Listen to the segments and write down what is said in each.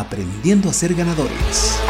aprendiendo a ser ganadores.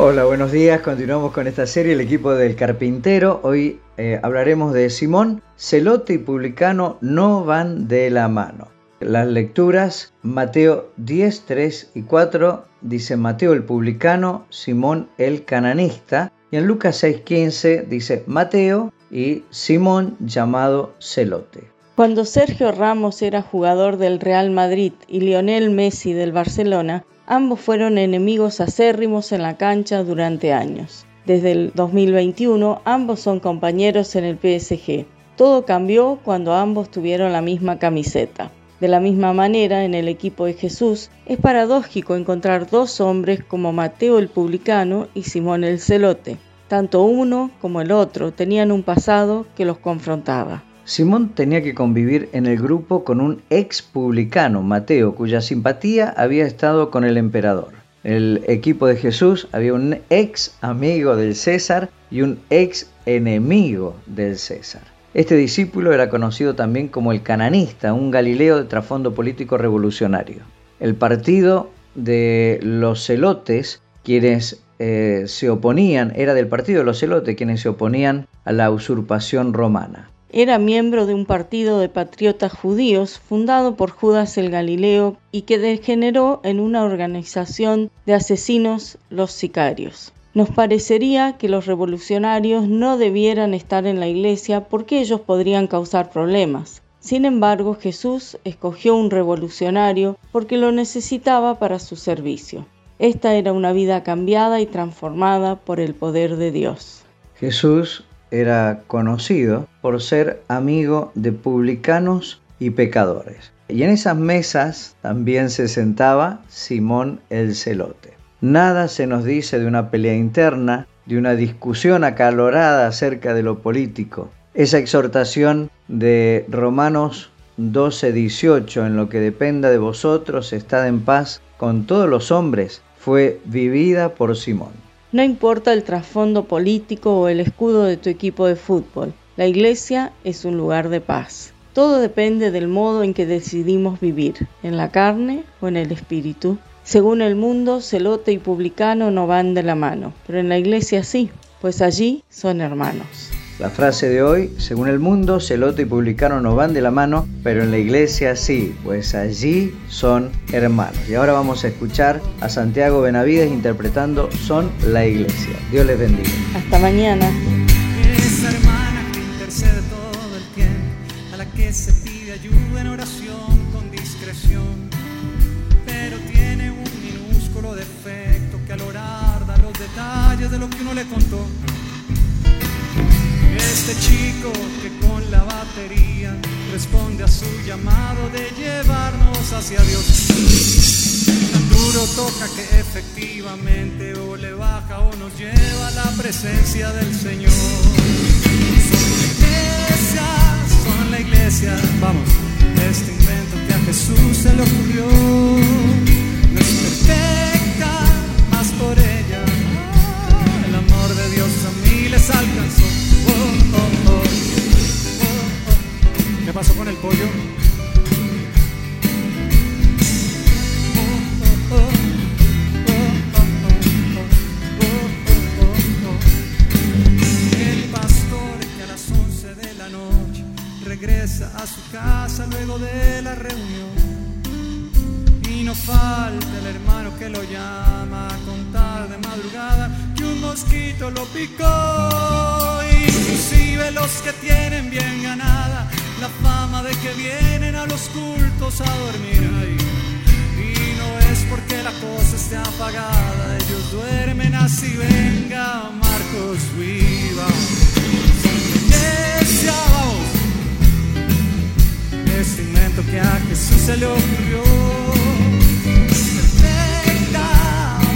Hola, buenos días. Continuamos con esta serie, el equipo del carpintero. Hoy eh, hablaremos de Simón. Celote y publicano no van de la mano. Las lecturas, Mateo 10, 3 y 4, dice Mateo el publicano, Simón el cananista. Y en Lucas 6, 15 dice Mateo y Simón llamado Celote. Cuando Sergio Ramos era jugador del Real Madrid y Lionel Messi del Barcelona, ambos fueron enemigos acérrimos en la cancha durante años. Desde el 2021 ambos son compañeros en el PSG. Todo cambió cuando ambos tuvieron la misma camiseta. De la misma manera, en el equipo de Jesús, es paradójico encontrar dos hombres como Mateo el publicano y Simón el celote. Tanto uno como el otro tenían un pasado que los confrontaba. Simón tenía que convivir en el grupo con un ex publicano, Mateo, cuya simpatía había estado con el emperador. El equipo de Jesús había un ex amigo del César y un ex enemigo del César. Este discípulo era conocido también como el cananista, un galileo de trasfondo político revolucionario. El partido de los celotes, quienes eh, se oponían, era del partido de los celotes, quienes se oponían a la usurpación romana. Era miembro de un partido de patriotas judíos fundado por Judas el Galileo y que degeneró en una organización de asesinos los sicarios. Nos parecería que los revolucionarios no debieran estar en la iglesia porque ellos podrían causar problemas. Sin embargo, Jesús escogió un revolucionario porque lo necesitaba para su servicio. Esta era una vida cambiada y transformada por el poder de Dios. Jesús era conocido por ser amigo de publicanos y pecadores. Y en esas mesas también se sentaba Simón el celote. Nada se nos dice de una pelea interna, de una discusión acalorada acerca de lo político. Esa exhortación de Romanos 12:18, en lo que dependa de vosotros, estad en paz con todos los hombres, fue vivida por Simón. No importa el trasfondo político o el escudo de tu equipo de fútbol, la iglesia es un lugar de paz. Todo depende del modo en que decidimos vivir, en la carne o en el espíritu. Según el mundo, celote y publicano no van de la mano, pero en la iglesia sí, pues allí son hermanos. La frase de hoy, según el mundo, celote y publicano no van de la mano, pero en la iglesia sí, pues allí son hermanos. Y ahora vamos a escuchar a Santiago Benavides interpretando Son la iglesia. Dios les bendiga. Hasta mañana. Esa hermana que intercede todo el tiempo, a la que se pide ayuda en oración con discreción defecto que al orar da los detalles de lo que uno le contó. Este chico que con la batería responde a su llamado de llevarnos hacia Dios. Tan duro toca que efectivamente o le baja o nos lleva a la presencia del Señor. Son la son la iglesia. Vamos, este invento que a Jesús se le ocurrió su casa luego de la reunión y no falta el hermano que lo llama a contar de madrugada que un mosquito lo picó. Inclusive los que tienen bien ganada la fama de que vienen a los cultos a dormir ahí. Y no es porque la cosa esté apagada, ellos duermen así. Venga, Marcos, viva. Se le ocurrió. Perfecta,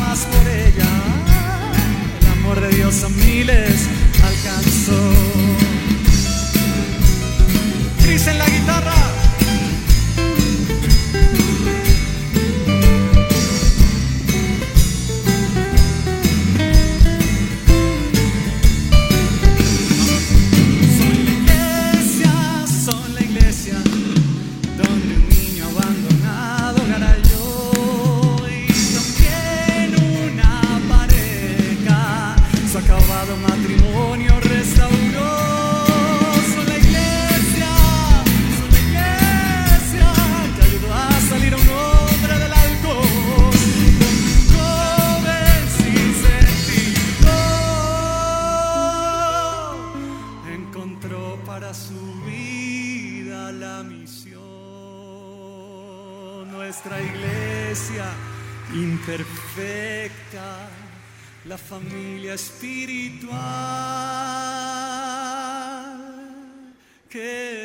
más por ella, el amor de Dios a miles alcanzó. La misión. Nuestra iglesia imperfecta, la familia espiritual que